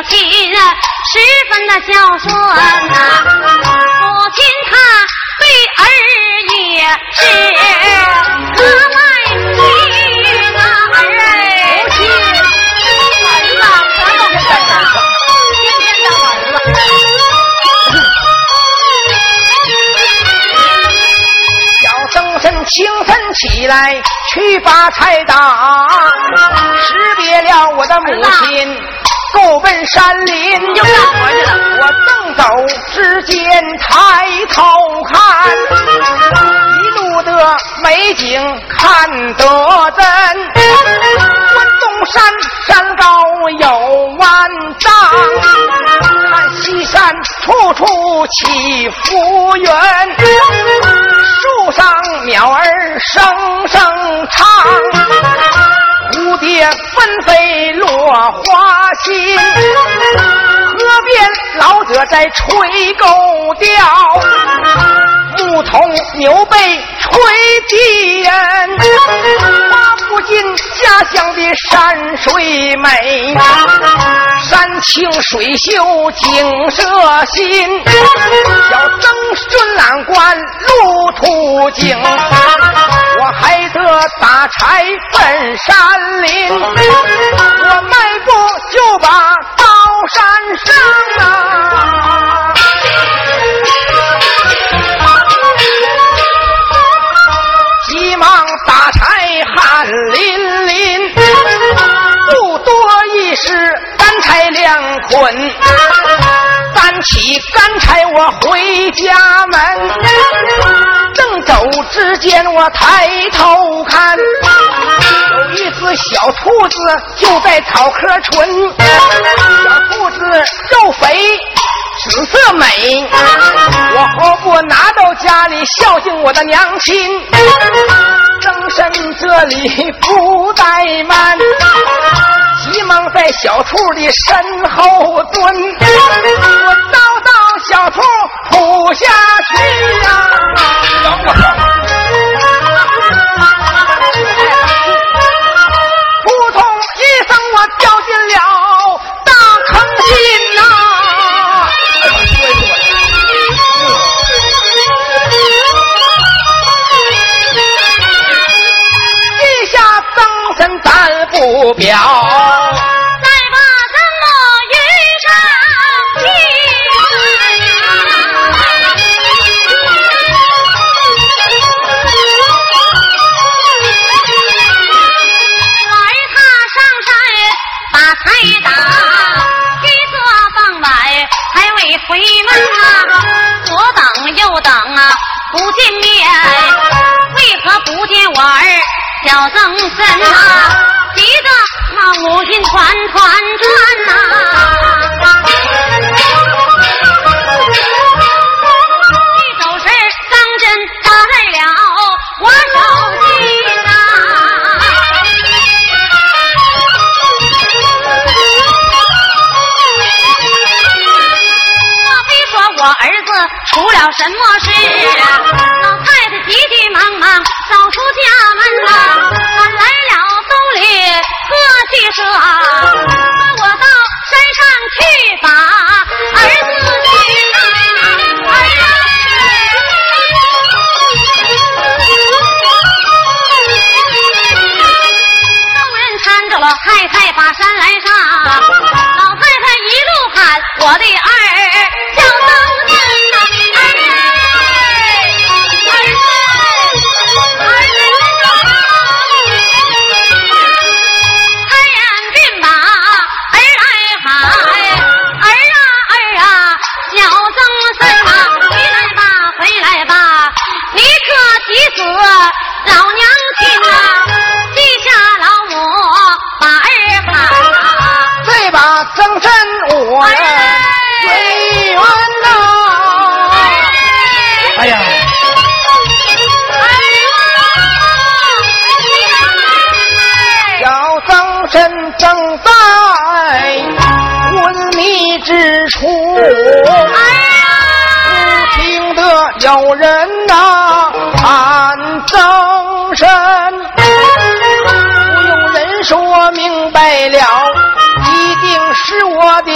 母亲十分的孝顺呐、母亲她对儿也是格外亲呐儿母亲儿子咱都给带上了，天天当儿子。小僧身清晨起来去把菜打，识别了我的母亲，够奔山林。又干活去了。我正走之间抬头看，一路的美景看得真。关东山山高有万丈，看西山处处起伏云。树上鸟儿声声唱，蝴蝶纷飞落花心。河边老者在吹钩钓，牧童牛背吹笛人。花不尽家乡的山水美，山清水秀景色新。小僧顺览观路途经，还得打柴奔山林。我迈步就把刀山上啊。急忙打柴汗淋淋，不多一时干柴两捆，起干柴我回家门。正走之间我抬头看，有一只小兔子就在草棵存，小兔子肉肥。紫色美，我何不拿到家里孝敬我的娘亲？僧身这里不怠慢，急忙在小兔的身后蹲，我叨叨小兔扑下去呀、扑通一声，我掉进了大坑心呐、地下僧身咱不表，小曾参啊？急得那母亲团团转呐。一走神当真打在了我手心呐。莫非说我儿子出了什么事？老死老娘亲啊！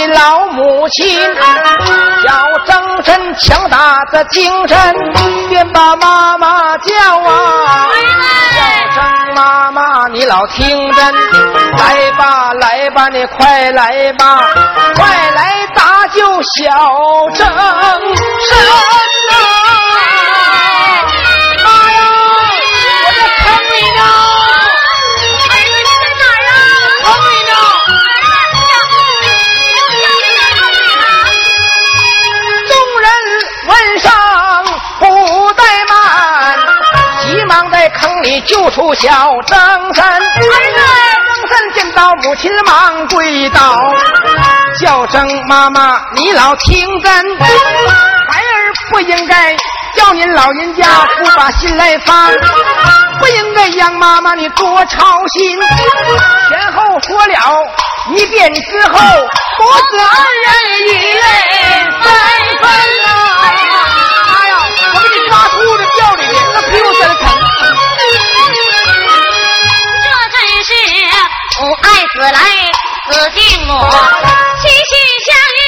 老母亲，小曾身强大的精神，便把妈妈叫啊，叫声妈妈，你老听真，来吧来吧，你快来吧，快来搭救小曾参救出小曾参。曾参见到母亲忙跪倒，叫声妈妈，你老听真，孩儿不应该叫您老人家不把心来放，不应该让妈妈你多操心。前后说了一遍之后，母子二人以泪纷纷呐！哎呀，我给你抓秃子掉里去，那屁股真疼。是母爱子来子敬母，心心相印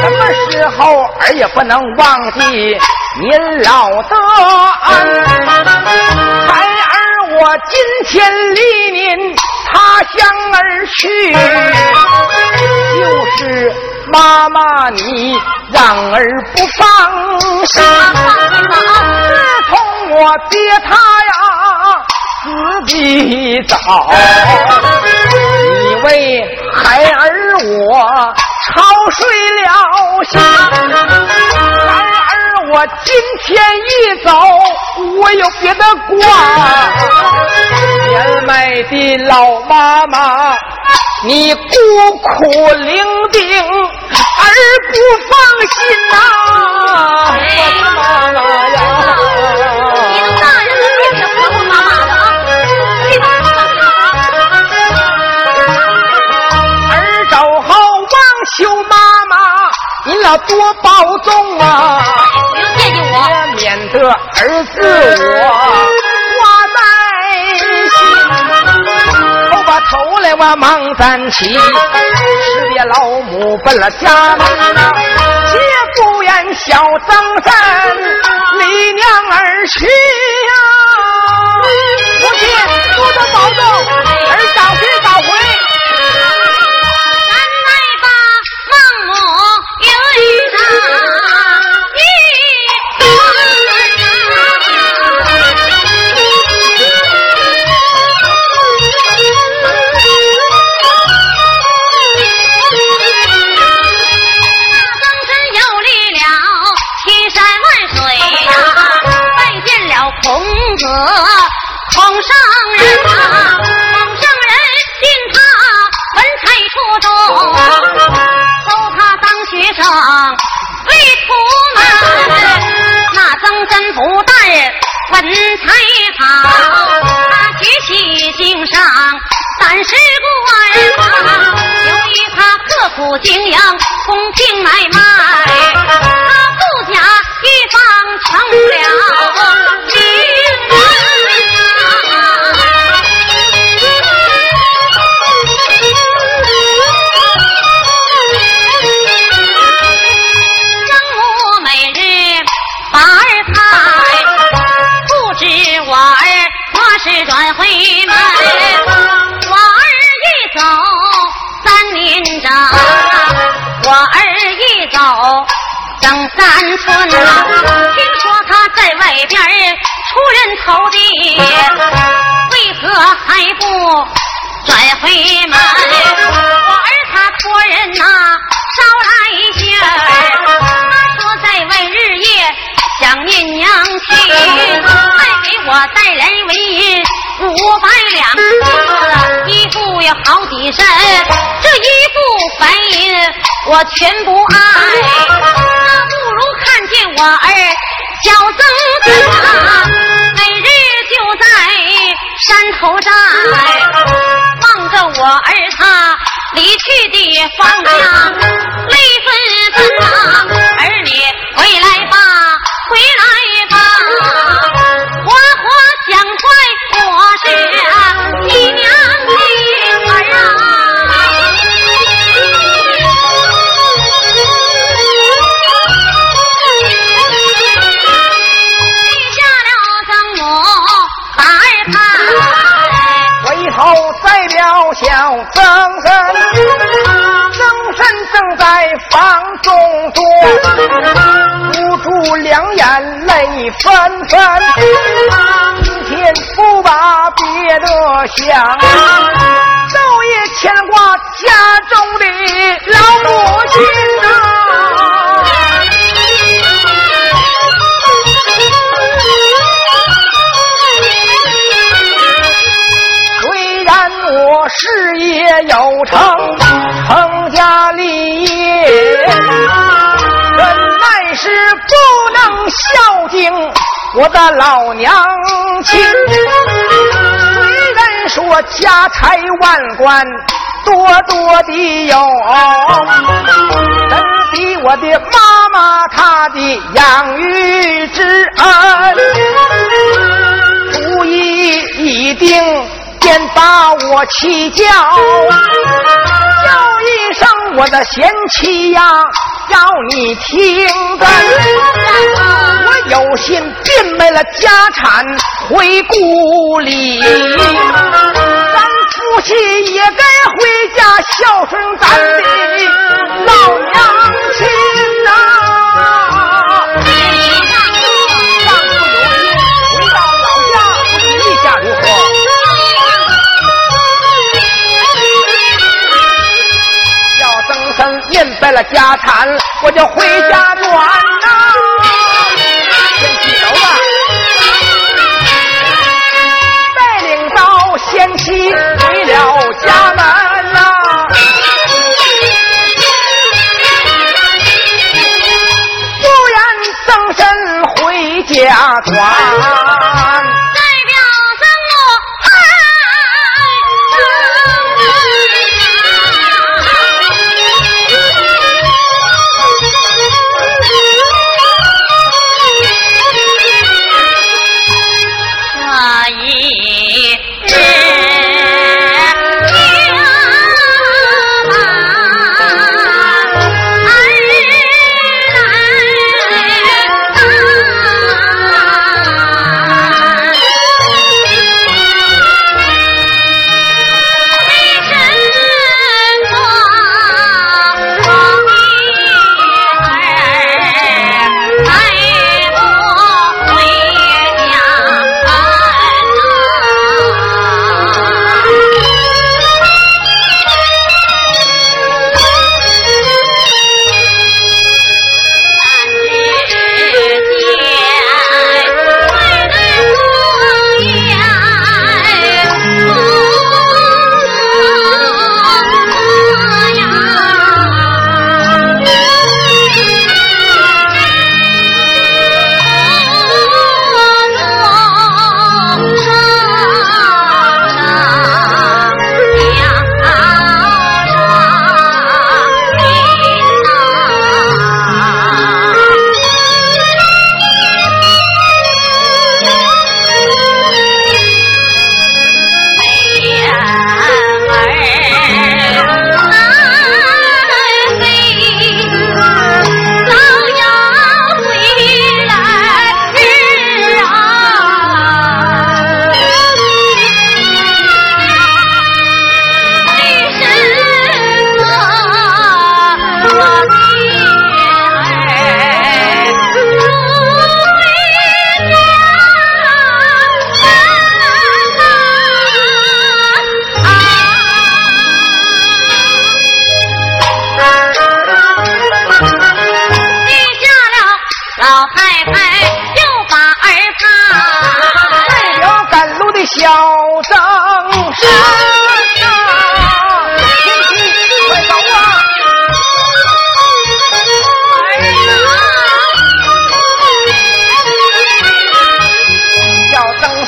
什么时候儿也不能忘记您老的恩。孩儿我今天离您他乡而去，就是妈妈你让儿不放心。自从我爹他呀死的早，你为孩儿我操碎了心。孩儿我今天一走，我有别的挂。年迈的老妈妈，你孤苦伶仃，儿不放心呐、我的妈妈呀！求妈妈，您老多保重啊！不用惦记我。也免得儿子我挂在心。头把头来我忙站起，是别老母奔了家门呐，切不言小张三离娘而去呀、母亲多多保重，儿早去为徒门。那曾真不但文采好，他学起经商，但是官啊，由于他刻苦经营，公平买卖，他不假一方成了名出人头地，为何还不转回门？我儿他托人呐、捎来信儿，他说在外日夜想念娘亲，还给我带来为银五百两，衣服有好几身，这一副白银我全不爱，那不如看见我儿小曾子在山头站，望着我儿他离去的方向，泪纷纷啊！儿女回来小曾参，曾参正在房中坐，不住两眼泪纷纷。今天不把别的想，昼夜牵挂家中的老母亲呐、有成，成家立业，怎奈是不能孝敬我的老娘亲。虽然说家财万贯，多多的有，怎比我的妈妈她的养育之恩？主意已定，先把我弃教，叫一声我的贤妻呀，要你听着，我有心变卖了家产回故里，咱夫妻也该回家孝顺咱的老娘亲。败了家产，我就回家转呐、先洗手吧，带领着先妻回了家门呐、不然增身回家转。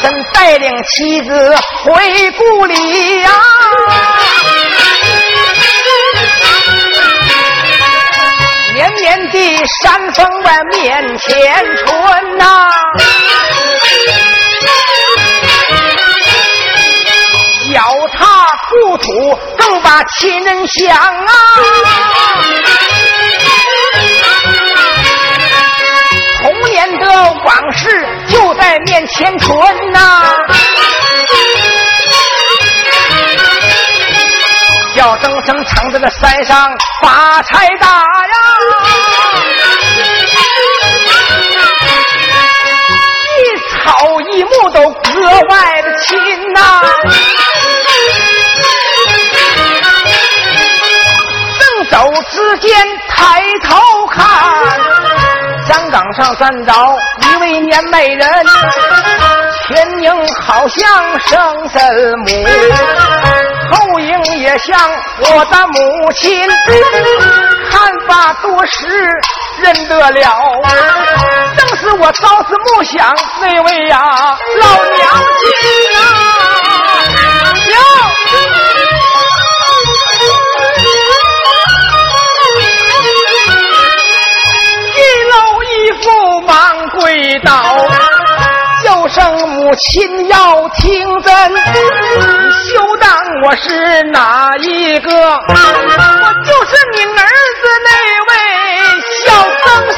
带带领妻子回故里呀。绵绵的山峰外面前春呐，脚亲人想啊。童年的往事就在面前存呐。叫声声唱在那山上发财大呀，一草一木都格外的亲呐。走之间抬头看，山岗上站着一位年美人，前影好像生身母。后影也像我的母亲，看罢多时认得了，正是我朝思暮想那位呀老娘亲啊！就剩母亲要听真，你休当我是哪一个？我就是你儿子那位小僧身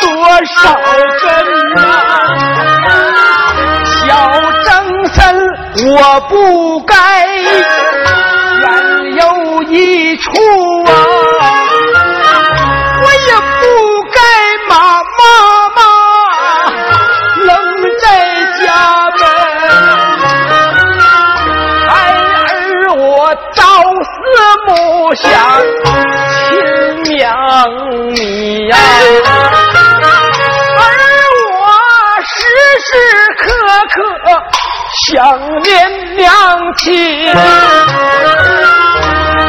多少根呐、啊！小张三，我不该怨有一处啊，我也不该骂妈妈冷在家门，孩儿我朝思暮想，亲娘你呀、想念娘亲。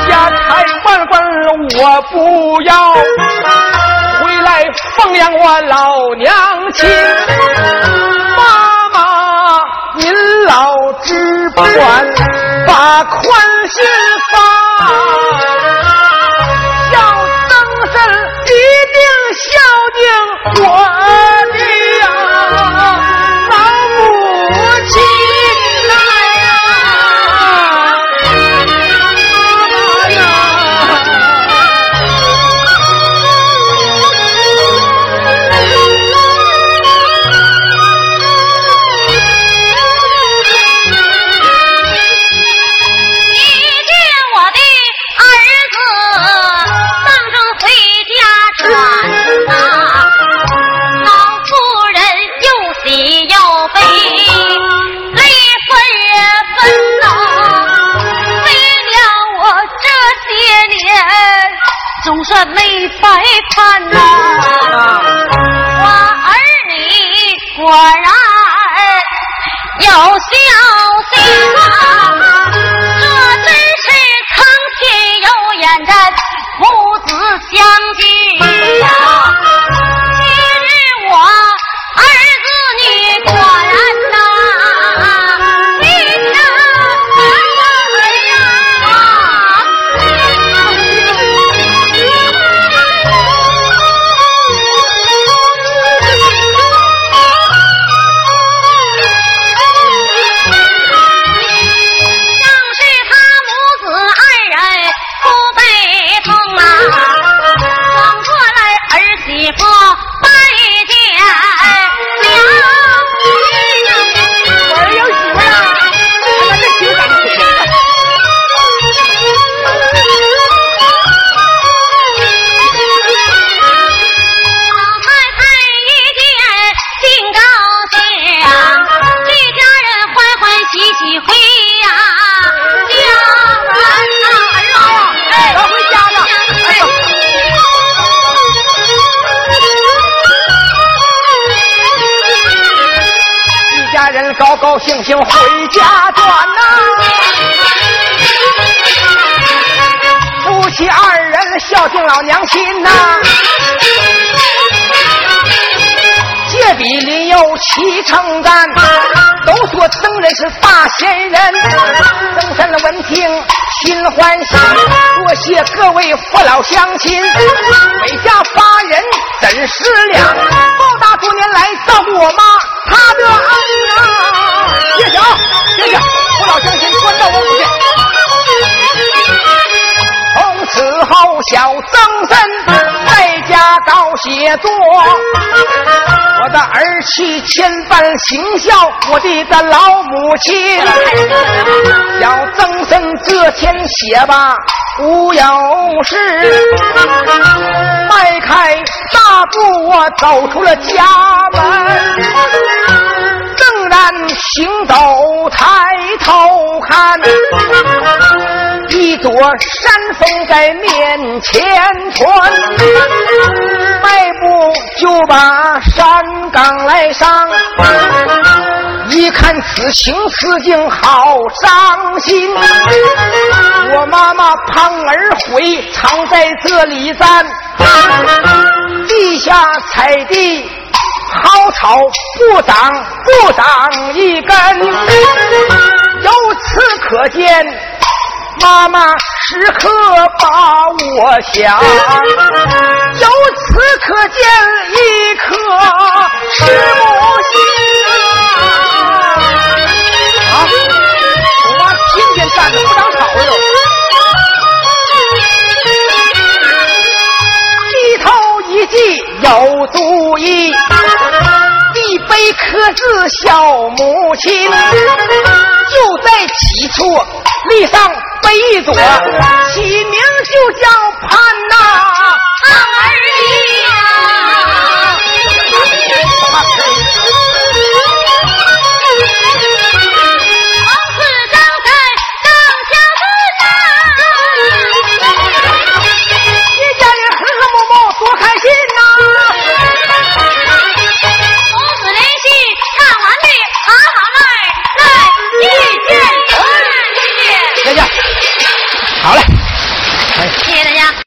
家财万贯我不要，回来奉养我老娘亲。妈妈您老只管把宽心放。高高兴兴回家转呐，夫妻二人孝敬老娘亲呐。借比邻友齐称赞，都说僧人是大仙人。曾山闻听心欢喜，多谢各位父老乡亲，每家发人真是良，报答多年来照顾我妈她的恩啊。谢谢啊，谢谢，父老乡亲关照我母亲。从此后，小曾参在家搞写作，我的儿妻千般行孝，我的个老母亲。小曾参这天写吧，无有事，迈开大步，我走出了家门。正然行走抬头看，一座山峰在面前穿，迈步就把山岗来上。一看此情此景好伤心，我妈妈盼儿回藏在这里站，地下踩地。好草不长不长一根，由此可见，妈妈时刻把我想，由此可见自小母亲，就在起处立上碑一，起名就叫潘呐、儿。